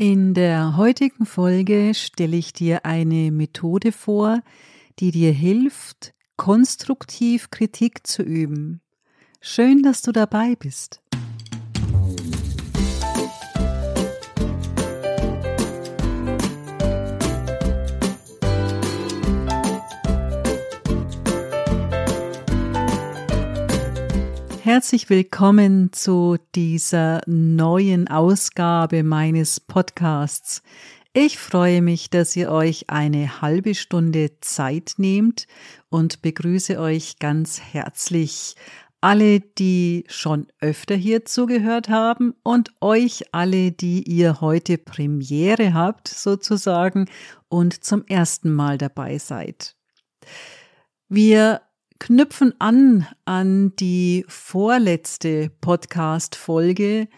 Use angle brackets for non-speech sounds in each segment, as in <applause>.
In der heutigen Folge stelle ich dir eine Methode vor, die dir hilft, konstruktiv Kritik zu üben. Schön, dass du dabei bist. Herzlich willkommen zu dieser neuen Ausgabe meines Podcasts. Ich freue mich, dass ihr euch eine halbe Stunde Zeit nehmt und begrüße euch ganz herzlich alle, die schon öfter hier zugehört haben und euch alle, die ihr heute Premiere habt sozusagen und zum ersten Mal dabei seid. Wir knüpfen an an die vorletzte Podcast-Folge,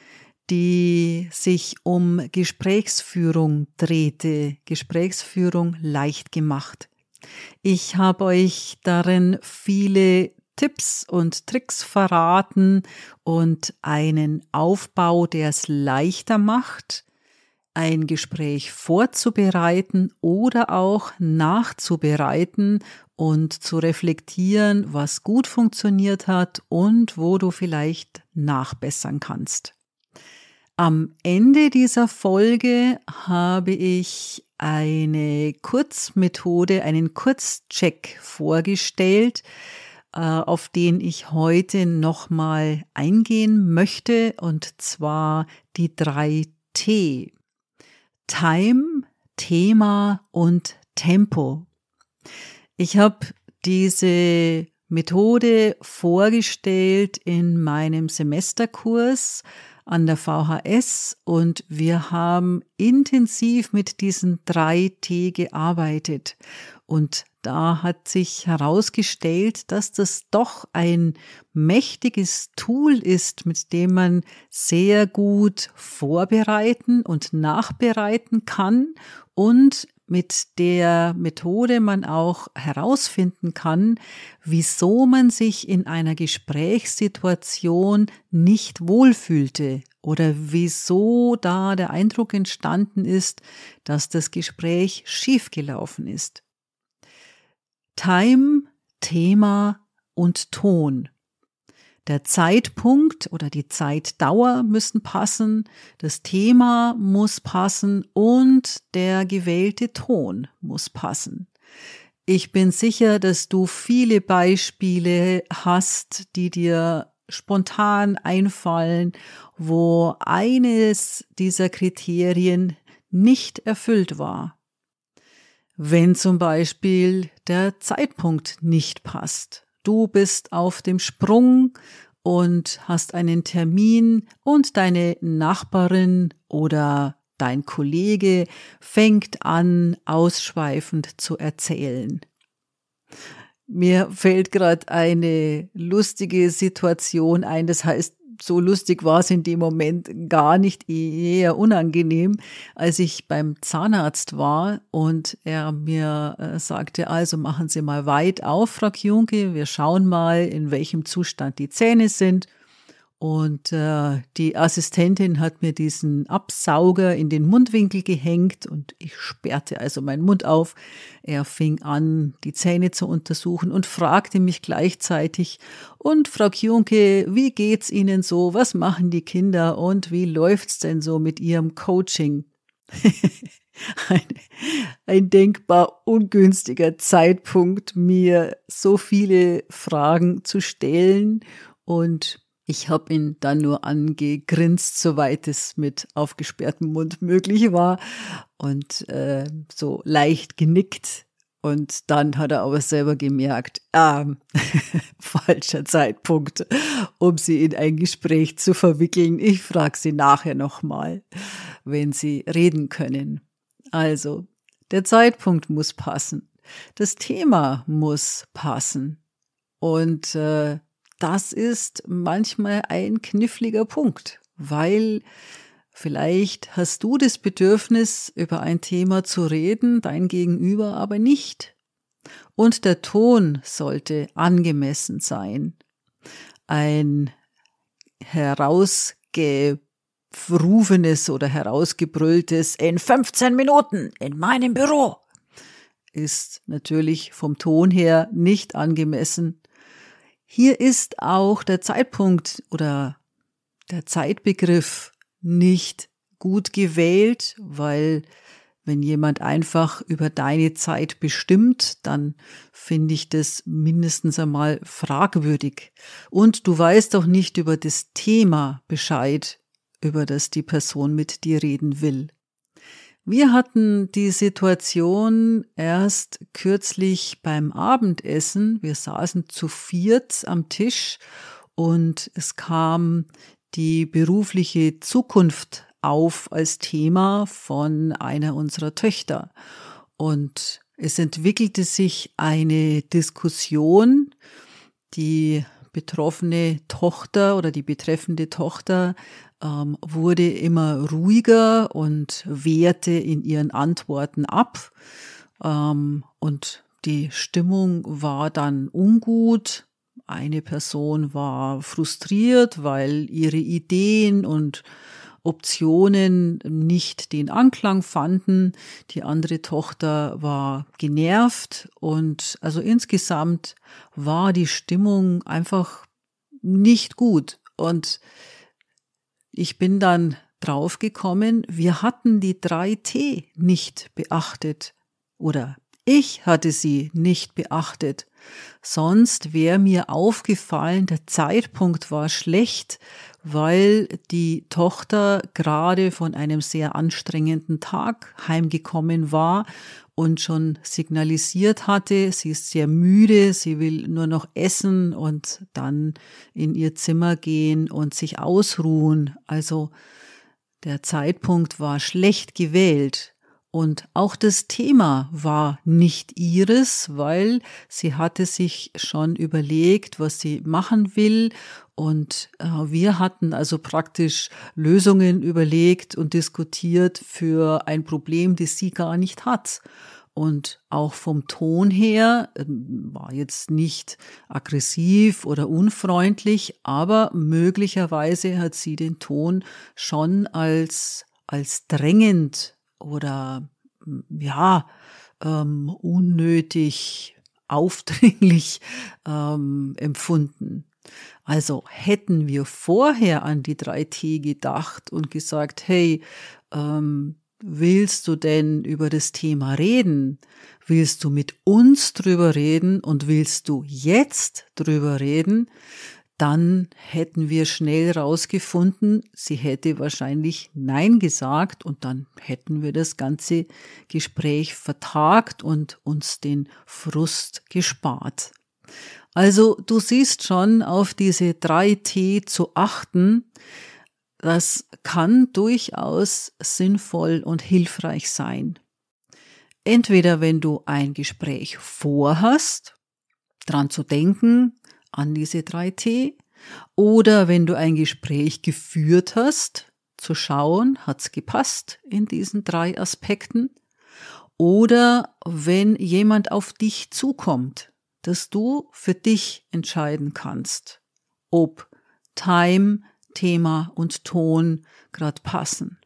die sich um Gesprächsführung drehte, Gesprächsführung leicht gemacht. Ich habe euch darin viele Tipps und Tricks verraten und einen Aufbau, der es leichter macht, ein Gespräch vorzubereiten oder auch nachzubereiten und zu reflektieren, was gut funktioniert hat und wo du vielleicht nachbessern kannst. Am Ende dieser Folge habe ich eine Kurzmethode, einen Kurzcheck vorgestellt, äh, auf den ich heute nochmal eingehen möchte, und zwar die drei T. Time, Thema und Tempo. Ich habe diese Methode vorgestellt in meinem Semesterkurs an der VHS und wir haben intensiv mit diesen drei T gearbeitet. Und da hat sich herausgestellt, dass das doch ein mächtiges Tool ist, mit dem man sehr gut vorbereiten und nachbereiten kann und mit der Methode man auch herausfinden kann, wieso man sich in einer Gesprächssituation nicht wohlfühlte oder wieso da der Eindruck entstanden ist, dass das Gespräch schiefgelaufen ist. Time, Thema und Ton. Der Zeitpunkt oder die Zeitdauer müssen passen, das Thema muss passen und der gewählte Ton muss passen. Ich bin sicher, dass du viele Beispiele hast, die dir spontan einfallen, wo eines dieser Kriterien nicht erfüllt war. Wenn zum Beispiel der Zeitpunkt nicht passt Du bist auf dem Sprung und hast einen Termin und deine Nachbarin oder dein Kollege fängt an, ausschweifend zu erzählen. Mir fällt gerade eine lustige Situation ein, das heißt, so lustig war es in dem Moment gar nicht, eher unangenehm, als ich beim Zahnarzt war und er mir äh, sagte, also machen Sie mal weit auf, Frau Kjunke, wir schauen mal, in welchem Zustand die Zähne sind. Und äh, die Assistentin hat mir diesen Absauger in den Mundwinkel gehängt und ich sperrte also meinen Mund auf. Er fing an, die Zähne zu untersuchen und fragte mich gleichzeitig, und Frau Kjunke, wie geht's Ihnen so? Was machen die Kinder und wie läuft's denn so mit Ihrem Coaching? <laughs> ein, ein denkbar ungünstiger Zeitpunkt, mir so viele Fragen zu stellen und ich habe ihn dann nur angegrinst, soweit es mit aufgesperrtem Mund möglich war und äh, so leicht genickt. Und dann hat er aber selber gemerkt, ah, <laughs> falscher Zeitpunkt, um sie in ein Gespräch zu verwickeln. Ich frage sie nachher nochmal, wenn sie reden können. Also, der Zeitpunkt muss passen. Das Thema muss passen. Und äh, das ist manchmal ein kniffliger Punkt, weil vielleicht hast du das Bedürfnis, über ein Thema zu reden, dein Gegenüber aber nicht. Und der Ton sollte angemessen sein. Ein herausge rufenes oder herausgebrülltes in 15 Minuten in meinem Büro ist natürlich vom Ton her nicht angemessen. Hier ist auch der Zeitpunkt oder der Zeitbegriff nicht gut gewählt, weil wenn jemand einfach über deine Zeit bestimmt, dann finde ich das mindestens einmal fragwürdig. Und du weißt auch nicht über das Thema Bescheid, über das die Person mit dir reden will. Wir hatten die Situation erst kürzlich beim Abendessen. Wir saßen zu viert am Tisch und es kam die berufliche Zukunft auf als Thema von einer unserer Töchter. Und es entwickelte sich eine Diskussion, die betroffene Tochter oder die betreffende Tochter ähm, wurde immer ruhiger und wehrte in ihren Antworten ab. Ähm, und die Stimmung war dann ungut. Eine Person war frustriert, weil ihre Ideen und Optionen nicht den Anklang fanden. Die andere Tochter war genervt und also insgesamt war die Stimmung einfach nicht gut. Und ich bin dann draufgekommen, wir hatten die 3T nicht beachtet oder ich hatte sie nicht beachtet. Sonst wäre mir aufgefallen, der Zeitpunkt war schlecht, weil die Tochter gerade von einem sehr anstrengenden Tag heimgekommen war und schon signalisiert hatte, sie ist sehr müde, sie will nur noch essen und dann in ihr Zimmer gehen und sich ausruhen. Also der Zeitpunkt war schlecht gewählt. Und auch das Thema war nicht ihres, weil sie hatte sich schon überlegt, was sie machen will. Und äh, wir hatten also praktisch Lösungen überlegt und diskutiert für ein Problem, das sie gar nicht hat. Und auch vom Ton her äh, war jetzt nicht aggressiv oder unfreundlich, aber möglicherweise hat sie den Ton schon als, als drängend oder ja, ähm, unnötig aufdringlich ähm, empfunden. Also hätten wir vorher an die 3T gedacht und gesagt, hey, ähm, willst du denn über das Thema reden? Willst du mit uns drüber reden und willst du jetzt drüber reden? Dann hätten wir schnell rausgefunden, sie hätte wahrscheinlich Nein gesagt und dann hätten wir das ganze Gespräch vertagt und uns den Frust gespart. Also du siehst schon auf diese drei T zu achten, das kann durchaus sinnvoll und hilfreich sein. Entweder wenn du ein Gespräch vorhast, dran zu denken, an diese 3T. Oder wenn du ein Gespräch geführt hast, zu schauen, hat's gepasst in diesen drei Aspekten. Oder wenn jemand auf dich zukommt, dass du für dich entscheiden kannst, ob Time, Thema und Ton gerade passen.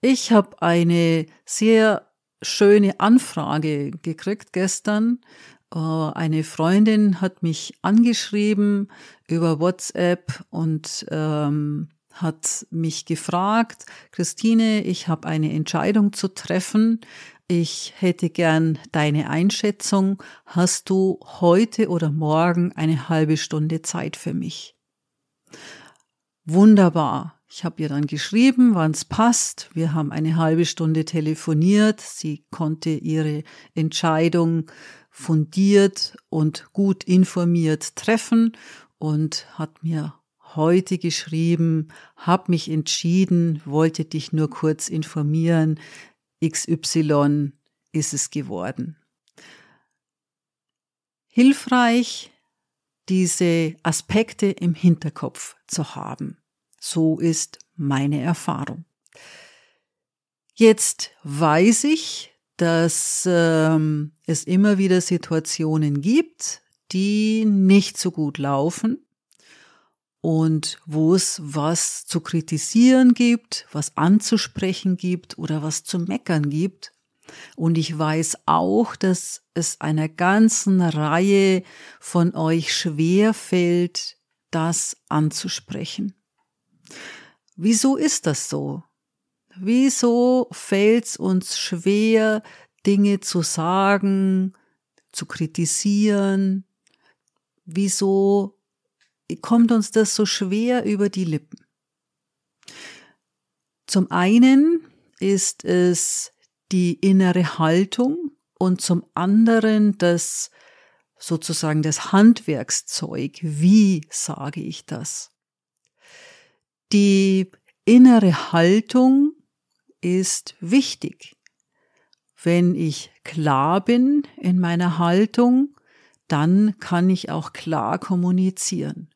Ich habe eine sehr schöne Anfrage gekriegt gestern eine Freundin hat mich angeschrieben über WhatsApp und ähm, hat mich gefragt, Christine, ich habe eine Entscheidung zu treffen. Ich hätte gern deine Einschätzung. Hast du heute oder morgen eine halbe Stunde Zeit für mich? Wunderbar. Ich habe ihr dann geschrieben, wann es passt. Wir haben eine halbe Stunde telefoniert. Sie konnte ihre Entscheidung fundiert und gut informiert treffen und hat mir heute geschrieben, hab mich entschieden, wollte dich nur kurz informieren, XY ist es geworden. Hilfreich, diese Aspekte im Hinterkopf zu haben. So ist meine Erfahrung. Jetzt weiß ich, dass ähm, es immer wieder Situationen gibt, die nicht so gut laufen. und wo es was zu kritisieren gibt, was anzusprechen gibt oder was zu meckern gibt. Und ich weiß auch, dass es einer ganzen Reihe von euch schwer fällt, das anzusprechen. Wieso ist das so? Wieso fällt es uns schwer, Dinge zu sagen, zu kritisieren? Wieso kommt uns das so schwer über die Lippen? Zum einen ist es die innere Haltung und zum anderen das sozusagen das Handwerkszeug. Wie sage ich das? Die innere Haltung ist wichtig. Wenn ich klar bin in meiner Haltung, dann kann ich auch klar kommunizieren.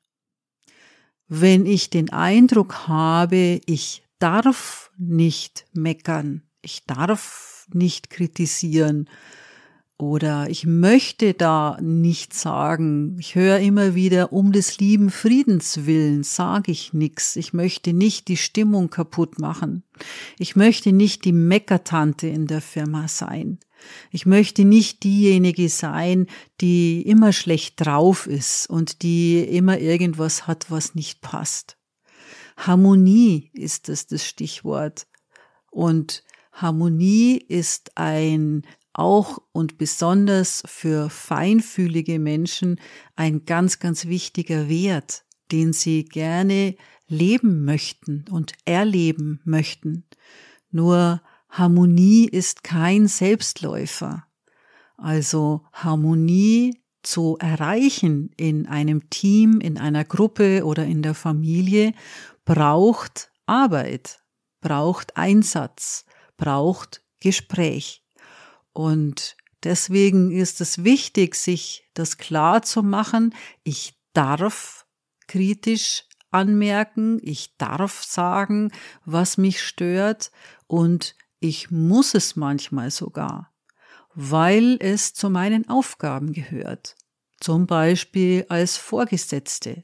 Wenn ich den Eindruck habe, ich darf nicht meckern, ich darf nicht kritisieren oder ich möchte da nicht sagen, ich höre immer wieder, um des lieben Friedens willen sage ich nichts, ich möchte nicht die Stimmung kaputt machen, ich möchte nicht die Meckertante in der Firma sein. Ich möchte nicht diejenige sein, die immer schlecht drauf ist und die immer irgendwas hat, was nicht passt. Harmonie ist es das Stichwort. Und Harmonie ist ein auch und besonders für feinfühlige Menschen ein ganz, ganz wichtiger Wert, den sie gerne leben möchten und erleben möchten. Nur Harmonie ist kein Selbstläufer. Also Harmonie zu erreichen in einem Team, in einer Gruppe oder in der Familie braucht Arbeit, braucht Einsatz, braucht Gespräch. Und deswegen ist es wichtig, sich das klar zu machen. Ich darf kritisch anmerken, ich darf sagen, was mich stört und ich muss es manchmal sogar, weil es zu meinen Aufgaben gehört. Zum Beispiel als Vorgesetzte,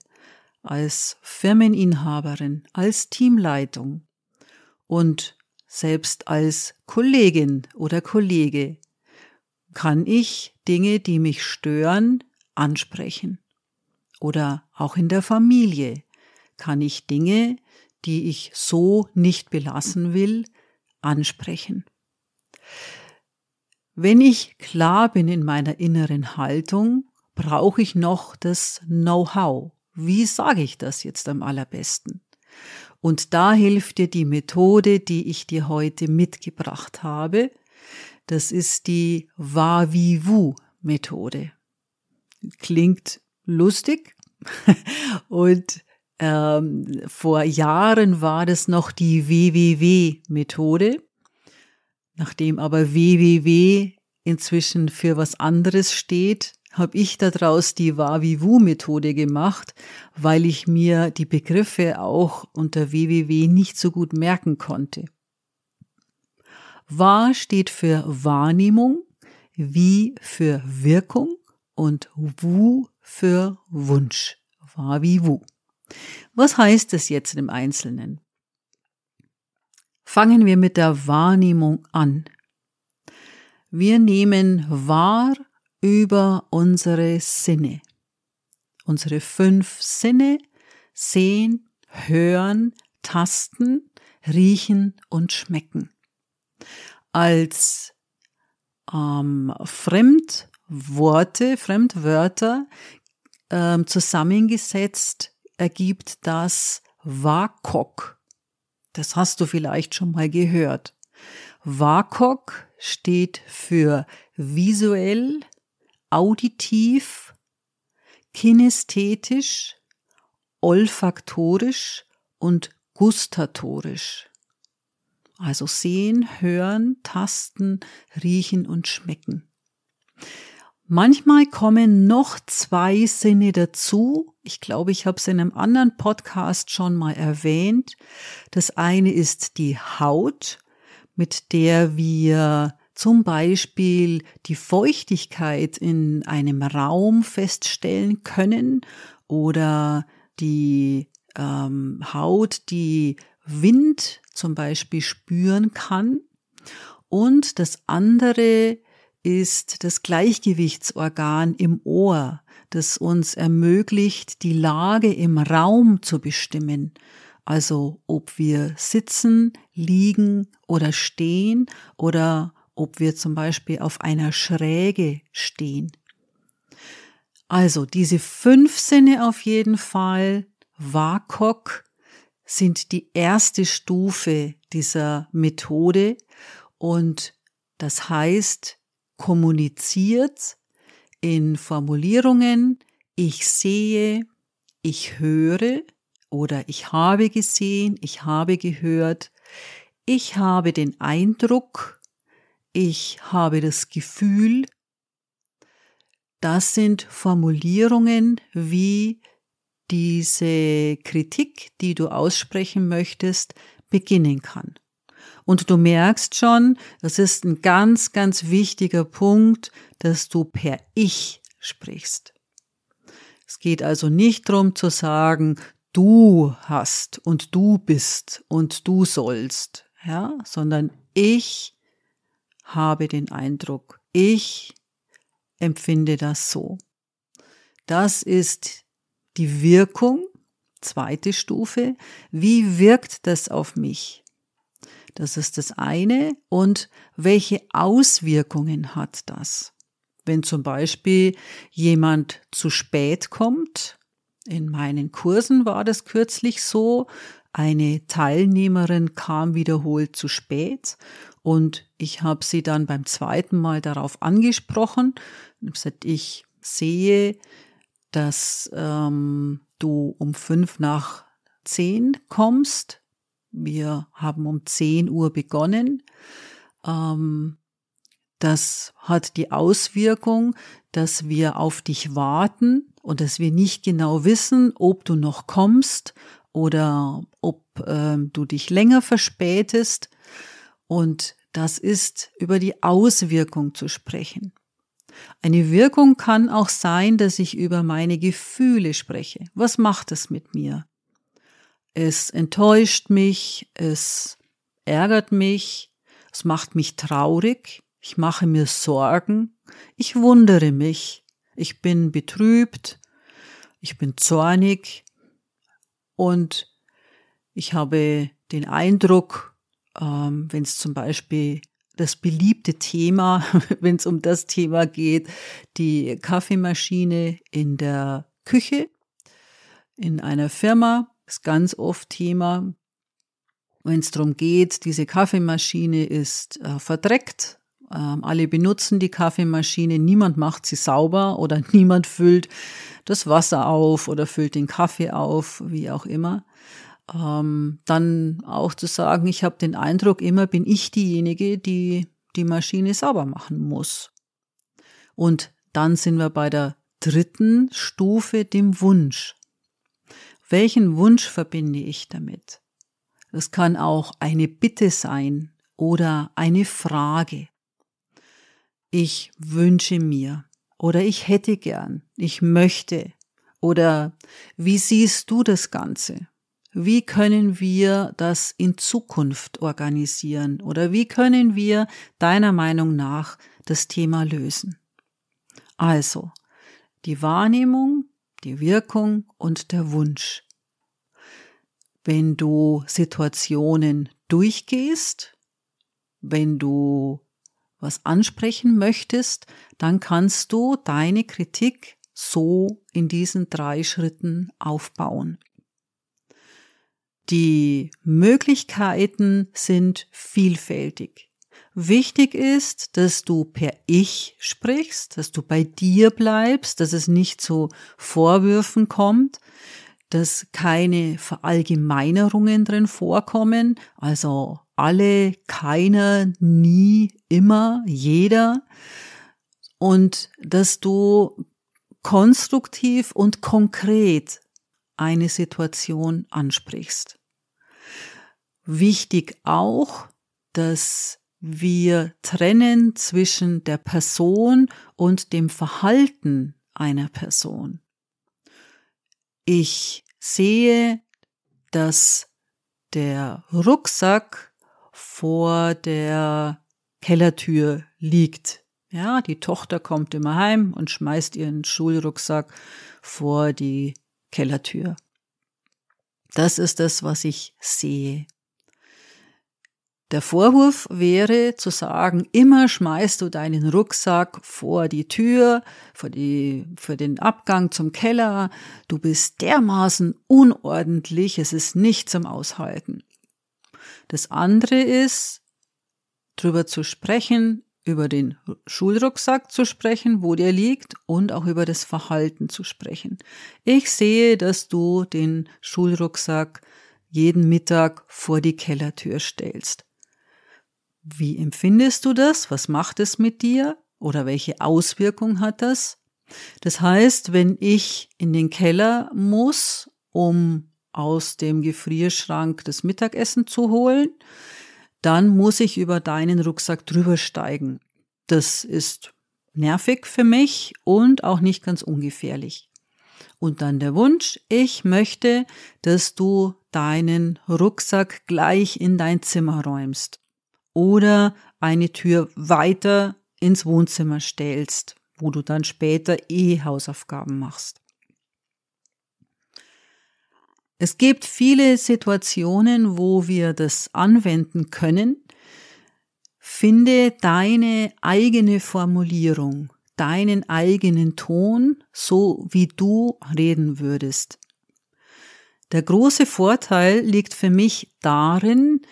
als Firmeninhaberin, als Teamleitung und selbst als Kollegin oder Kollege kann ich Dinge, die mich stören, ansprechen. Oder auch in der Familie kann ich Dinge, die ich so nicht belassen will, ansprechen. Wenn ich klar bin in meiner inneren Haltung, brauche ich noch das Know-how. Wie sage ich das jetzt am allerbesten? Und da hilft dir die Methode, die ich dir heute mitgebracht habe. Das ist die Wa-Wie-Wu-Methode. Klingt lustig <laughs> und ähm, vor Jahren war das noch die WWW-Methode. Nachdem aber WWW inzwischen für was anderes steht, habe ich daraus die Wavivu-Methode gemacht, weil ich mir die Begriffe auch unter WWW nicht so gut merken konnte. Wa steht für Wahrnehmung, Wie für Wirkung und Wu für Wunsch. Wavivu. Was heißt das jetzt im Einzelnen? Fangen wir mit der Wahrnehmung an. Wir nehmen wahr über unsere Sinne. Unsere fünf Sinne sehen, hören, tasten, riechen und schmecken. Als ähm, Fremdworte, Fremdwörter ähm, zusammengesetzt ergibt das WAKOK. Das hast du vielleicht schon mal gehört. WAKOK steht für visuell, auditiv, kinästhetisch, olfaktorisch und gustatorisch. Also sehen, hören, tasten, riechen und schmecken. Manchmal kommen noch zwei Sinne dazu. Ich glaube, ich habe es in einem anderen Podcast schon mal erwähnt. Das eine ist die Haut, mit der wir zum Beispiel die Feuchtigkeit in einem Raum feststellen können oder die ähm, Haut, die Wind zum Beispiel spüren kann. Und das andere ist das Gleichgewichtsorgan im Ohr, das uns ermöglicht, die Lage im Raum zu bestimmen. Also ob wir sitzen, liegen oder stehen oder ob wir zum Beispiel auf einer Schräge stehen. Also diese fünf Sinne auf jeden Fall, WAKOK, sind die erste Stufe dieser Methode und das heißt, kommuniziert in Formulierungen, ich sehe, ich höre oder ich habe gesehen, ich habe gehört, ich habe den Eindruck, ich habe das Gefühl, das sind Formulierungen, wie diese Kritik, die du aussprechen möchtest, beginnen kann. Und du merkst schon, das ist ein ganz, ganz wichtiger Punkt, dass du per Ich sprichst. Es geht also nicht darum zu sagen, du hast und du bist und du sollst, ja, sondern ich habe den Eindruck, ich empfinde das so. Das ist die Wirkung, zweite Stufe. Wie wirkt das auf mich? Das ist das eine. Und welche Auswirkungen hat das? Wenn zum Beispiel jemand zu spät kommt, in meinen Kursen war das kürzlich so, eine Teilnehmerin kam wiederholt zu spät und ich habe sie dann beim zweiten Mal darauf angesprochen. Ich, gesagt, ich sehe, dass ähm, du um fünf nach zehn kommst. Wir haben um zehn Uhr begonnen. Ähm, das hat die Auswirkung, dass wir auf dich warten und dass wir nicht genau wissen, ob du noch kommst oder ob äh, du dich länger verspätest. Und das ist über die Auswirkung zu sprechen. Eine Wirkung kann auch sein, dass ich über meine Gefühle spreche. Was macht es mit mir? Es enttäuscht mich, es ärgert mich, es macht mich traurig, ich mache mir Sorgen, ich wundere mich, ich bin betrübt, ich bin zornig und ich habe den Eindruck, ähm, wenn es zum Beispiel das beliebte Thema, <laughs> wenn es um das Thema geht, die Kaffeemaschine in der Küche in einer Firma, ist ganz oft Thema. Wenn es darum geht, diese Kaffeemaschine ist äh, verdreckt, ähm, alle benutzen die Kaffeemaschine, niemand macht sie sauber oder <laughs> niemand füllt das Wasser auf oder füllt den Kaffee auf, wie auch immer. Ähm, dann auch zu sagen, ich habe den Eindruck, immer bin ich diejenige, die die Maschine sauber machen muss. Und dann sind wir bei der dritten Stufe, dem Wunsch. Welchen Wunsch verbinde ich damit? Das kann auch eine Bitte sein oder eine Frage ich wünsche mir oder ich hätte gern, ich möchte oder wie siehst du das Ganze? Wie können wir das in Zukunft organisieren oder wie können wir deiner Meinung nach das Thema lösen? Also, die Wahrnehmung, die Wirkung und der Wunsch. Wenn du Situationen durchgehst, wenn du was ansprechen möchtest, dann kannst du deine Kritik so in diesen drei Schritten aufbauen. Die Möglichkeiten sind vielfältig. Wichtig ist, dass du per Ich sprichst, dass du bei dir bleibst, dass es nicht zu Vorwürfen kommt, dass keine Verallgemeinerungen drin vorkommen, also alle, keiner, nie, immer, jeder. Und dass du konstruktiv und konkret eine Situation ansprichst. Wichtig auch, dass wir trennen zwischen der Person und dem Verhalten einer Person. Ich sehe, dass der Rucksack vor der Kellertür liegt. Ja, die Tochter kommt immer heim und schmeißt ihren Schulrucksack vor die Kellertür. Das ist das, was ich sehe. Der Vorwurf wäre zu sagen, immer schmeißt du deinen Rucksack vor die Tür, vor, die, vor den Abgang zum Keller. Du bist dermaßen unordentlich, es ist nicht zum Aushalten. Das andere ist, drüber zu sprechen, über den Schulrucksack zu sprechen, wo der liegt und auch über das Verhalten zu sprechen. Ich sehe, dass du den Schulrucksack jeden Mittag vor die Kellertür stellst. Wie empfindest du das? Was macht es mit dir? Oder welche Auswirkung hat das? Das heißt, wenn ich in den Keller muss, um aus dem Gefrierschrank das Mittagessen zu holen, dann muss ich über deinen Rucksack drüber steigen. Das ist nervig für mich und auch nicht ganz ungefährlich. Und dann der Wunsch, ich möchte, dass du deinen Rucksack gleich in dein Zimmer räumst oder eine Tür weiter ins Wohnzimmer stellst, wo du dann später eh Hausaufgaben machst. Es gibt viele Situationen, wo wir das anwenden können. Finde deine eigene Formulierung, deinen eigenen Ton, so wie du reden würdest. Der große Vorteil liegt für mich darin,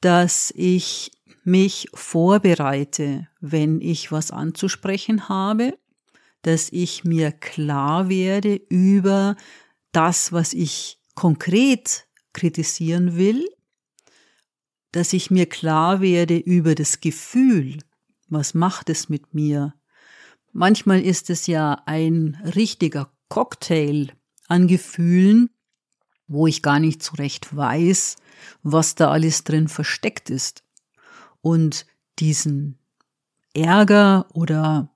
dass ich mich vorbereite, wenn ich was anzusprechen habe, dass ich mir klar werde über das, was ich konkret kritisieren will, dass ich mir klar werde über das Gefühl, was macht es mit mir. Manchmal ist es ja ein richtiger Cocktail an Gefühlen, wo ich gar nicht so recht weiß, was da alles drin versteckt ist und diesen Ärger oder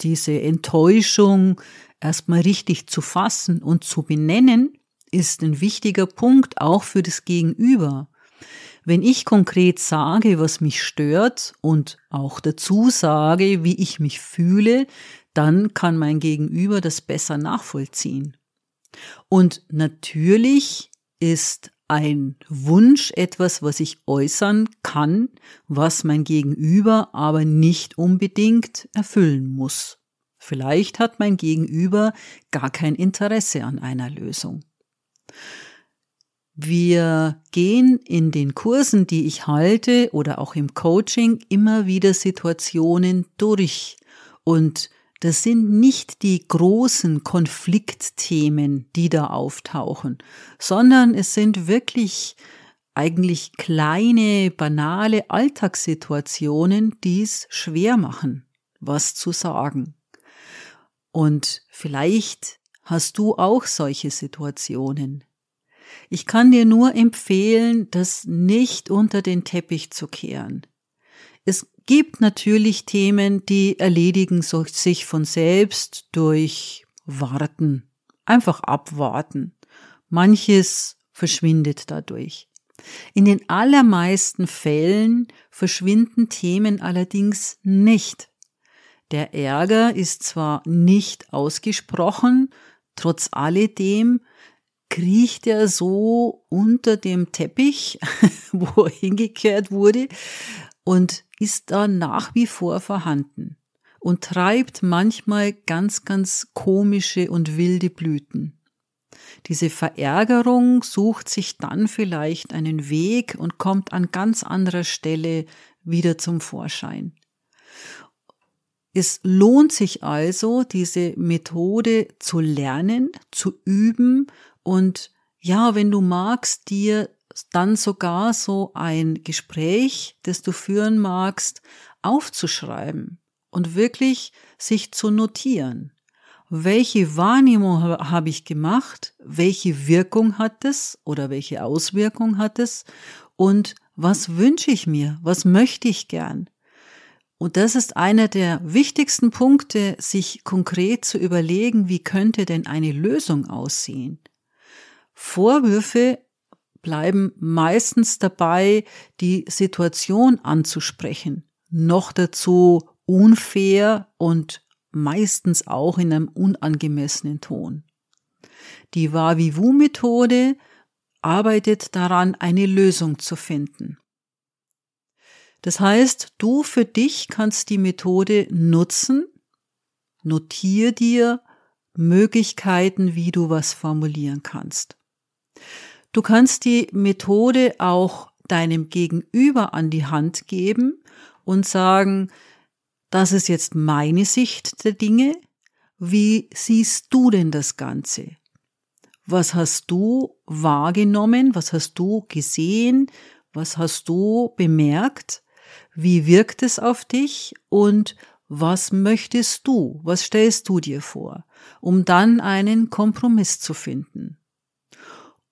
diese Enttäuschung erstmal richtig zu fassen und zu benennen, ist ein wichtiger Punkt auch für das Gegenüber. Wenn ich konkret sage, was mich stört und auch dazu sage, wie ich mich fühle, dann kann mein Gegenüber das besser nachvollziehen. Und natürlich ist ein Wunsch etwas, was ich äußern kann, was mein Gegenüber aber nicht unbedingt erfüllen muss. Vielleicht hat mein Gegenüber gar kein Interesse an einer Lösung. Wir gehen in den Kursen, die ich halte oder auch im Coaching immer wieder Situationen durch und das sind nicht die großen Konfliktthemen, die da auftauchen, sondern es sind wirklich eigentlich kleine, banale Alltagssituationen, die es schwer machen, was zu sagen. Und vielleicht hast du auch solche Situationen. Ich kann dir nur empfehlen, das nicht unter den Teppich zu kehren. Es gibt natürlich Themen, die erledigen sich von selbst durch Warten. Einfach abwarten. Manches verschwindet dadurch. In den allermeisten Fällen verschwinden Themen allerdings nicht. Der Ärger ist zwar nicht ausgesprochen, trotz alledem kriecht er so unter dem Teppich, <laughs> wo er hingekehrt wurde, und ist da nach wie vor vorhanden und treibt manchmal ganz, ganz komische und wilde Blüten. Diese Verärgerung sucht sich dann vielleicht einen Weg und kommt an ganz anderer Stelle wieder zum Vorschein. Es lohnt sich also, diese Methode zu lernen, zu üben und ja, wenn du magst, dir dann sogar so ein Gespräch, das du führen magst, aufzuschreiben und wirklich sich zu notieren. Welche Wahrnehmung habe ich gemacht? Welche Wirkung hat es oder welche Auswirkung hat es? Und was wünsche ich mir? Was möchte ich gern? Und das ist einer der wichtigsten Punkte, sich konkret zu überlegen, wie könnte denn eine Lösung aussehen? Vorwürfe bleiben meistens dabei, die Situation anzusprechen. Noch dazu unfair und meistens auch in einem unangemessenen Ton. Die Wavivu-Methode arbeitet daran, eine Lösung zu finden. Das heißt, du für dich kannst die Methode nutzen, notier dir Möglichkeiten, wie du was formulieren kannst. Du kannst die Methode auch deinem Gegenüber an die Hand geben und sagen, das ist jetzt meine Sicht der Dinge. Wie siehst du denn das Ganze? Was hast du wahrgenommen? Was hast du gesehen? Was hast du bemerkt? Wie wirkt es auf dich? Und was möchtest du? Was stellst du dir vor? Um dann einen Kompromiss zu finden.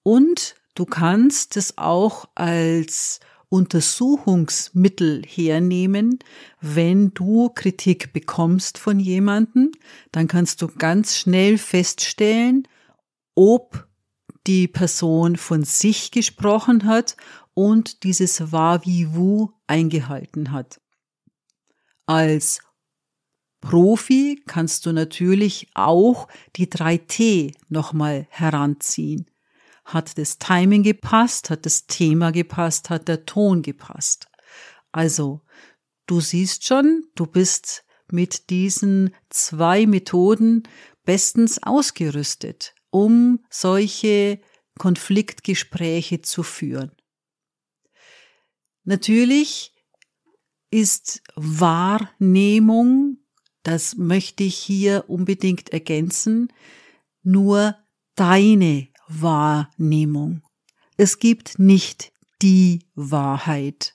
Und du kannst es auch als Untersuchungsmittel hernehmen, wenn du Kritik bekommst von jemanden, dann kannst du ganz schnell feststellen, ob die Person von sich gesprochen hat und dieses wu eingehalten hat. Als Profi kannst du natürlich auch die 3T nochmal heranziehen. Hat das Timing gepasst? Hat das Thema gepasst? Hat der Ton gepasst? Also, du siehst schon, du bist mit diesen zwei Methoden bestens ausgerüstet, um solche Konfliktgespräche zu führen. Natürlich ist Wahrnehmung, das möchte ich hier unbedingt ergänzen, nur deine Wahrnehmung. Es gibt nicht die Wahrheit.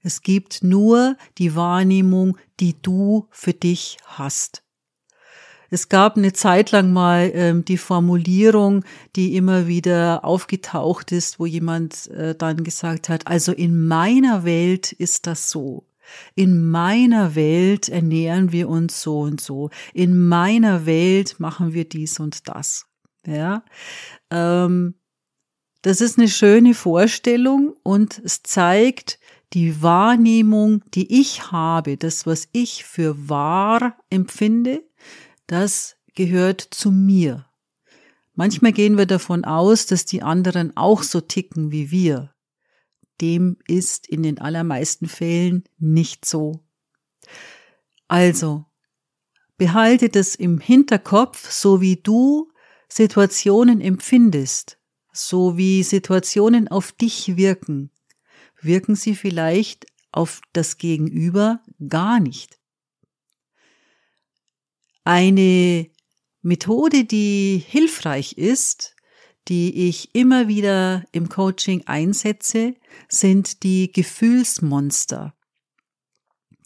Es gibt nur die Wahrnehmung, die du für dich hast. Es gab eine Zeit lang mal ähm, die Formulierung, die immer wieder aufgetaucht ist, wo jemand äh, dann gesagt hat, also in meiner Welt ist das so. In meiner Welt ernähren wir uns so und so. In meiner Welt machen wir dies und das. Ja, ähm, das ist eine schöne Vorstellung und es zeigt die Wahrnehmung, die ich habe, das, was ich für wahr empfinde, das gehört zu mir. Manchmal gehen wir davon aus, dass die anderen auch so ticken wie wir. Dem ist in den allermeisten Fällen nicht so. Also, behalte das im Hinterkopf, so wie du Situationen empfindest, so wie Situationen auf dich wirken, wirken sie vielleicht auf das Gegenüber gar nicht. Eine Methode, die hilfreich ist, die ich immer wieder im Coaching einsetze, sind die Gefühlsmonster.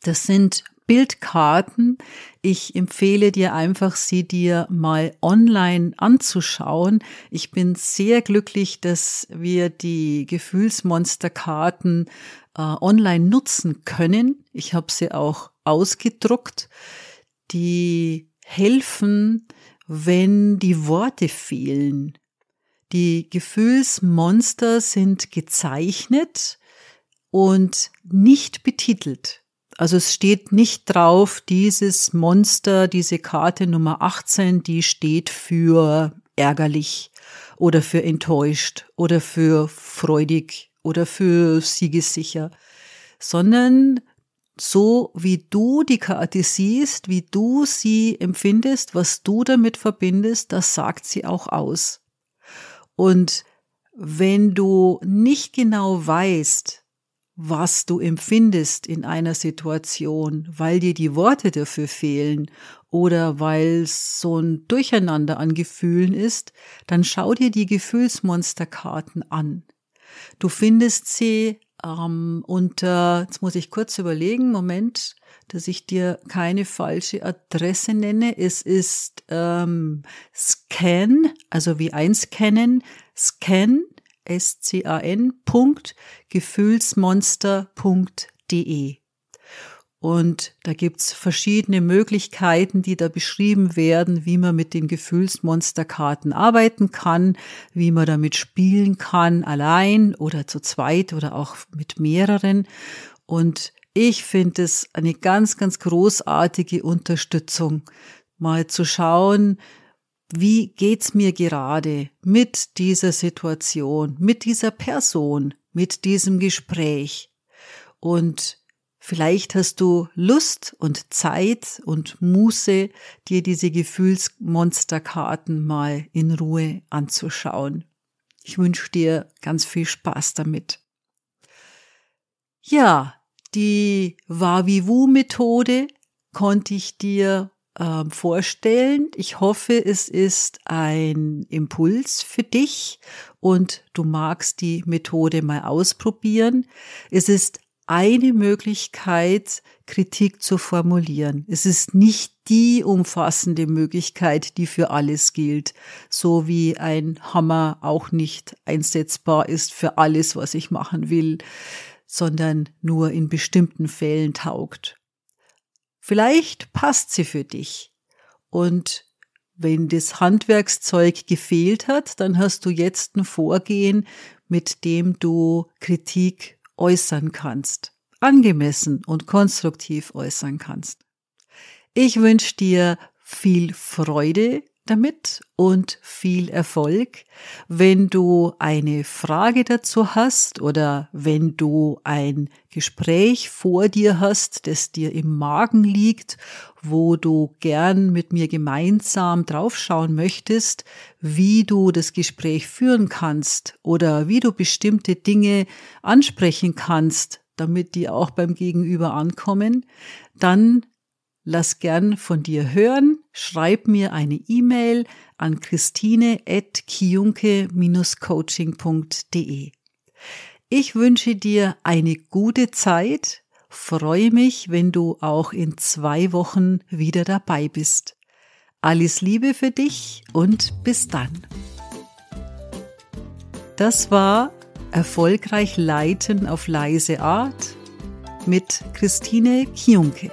Das sind Bildkarten. Ich empfehle dir einfach, sie dir mal online anzuschauen. Ich bin sehr glücklich, dass wir die Gefühlsmonsterkarten äh, online nutzen können. Ich habe sie auch ausgedruckt. Die helfen, wenn die Worte fehlen. Die Gefühlsmonster sind gezeichnet und nicht betitelt. Also es steht nicht drauf, dieses Monster, diese Karte Nummer 18, die steht für ärgerlich oder für enttäuscht oder für freudig oder für siegessicher, sondern so wie du die Karte siehst, wie du sie empfindest, was du damit verbindest, das sagt sie auch aus. Und wenn du nicht genau weißt, was du empfindest in einer Situation, weil dir die Worte dafür fehlen oder weil es so ein Durcheinander an Gefühlen ist, dann schau dir die Gefühlsmonsterkarten an. Du findest sie ähm, unter, jetzt muss ich kurz überlegen, Moment, dass ich dir keine falsche Adresse nenne. Es ist ähm, scan, also wie einscannen, scan S-C-A-N, Gefühlsmonster.de. Und da gibt's verschiedene Möglichkeiten, die da beschrieben werden, wie man mit den Gefühlsmonsterkarten arbeiten kann, wie man damit spielen kann, allein oder zu zweit oder auch mit mehreren. Und ich finde es eine ganz, ganz großartige Unterstützung, mal zu schauen, wie geht's mir gerade mit dieser Situation, mit dieser Person, mit diesem Gespräch? Und vielleicht hast du Lust und Zeit und Muße, dir diese Gefühlsmonsterkarten mal in Ruhe anzuschauen. Ich wünsche dir ganz viel Spaß damit. Ja, die Wavivu-Methode konnte ich dir äh, vorstellen. Ich hoffe, es ist ein Impuls für dich und du magst die Methode mal ausprobieren. Es ist eine Möglichkeit, Kritik zu formulieren. Es ist nicht die umfassende Möglichkeit, die für alles gilt, so wie ein Hammer auch nicht einsetzbar ist für alles, was ich machen will, sondern nur in bestimmten Fällen taugt. Vielleicht passt sie für dich. Und wenn das Handwerkszeug gefehlt hat, dann hast du jetzt ein Vorgehen, mit dem du Kritik äußern kannst, angemessen und konstruktiv äußern kannst. Ich wünsche dir viel Freude damit und viel Erfolg. Wenn du eine Frage dazu hast oder wenn du ein Gespräch vor dir hast, das dir im Magen liegt, wo du gern mit mir gemeinsam draufschauen möchtest, wie du das Gespräch führen kannst oder wie du bestimmte Dinge ansprechen kannst, damit die auch beim Gegenüber ankommen, dann Lass gern von dir hören. Schreib mir eine E-Mail an christine.kiunke-coaching.de. Ich wünsche dir eine gute Zeit. Freue mich, wenn du auch in zwei Wochen wieder dabei bist. Alles Liebe für dich und bis dann. Das war Erfolgreich Leiten auf leise Art mit Christine Kiunke.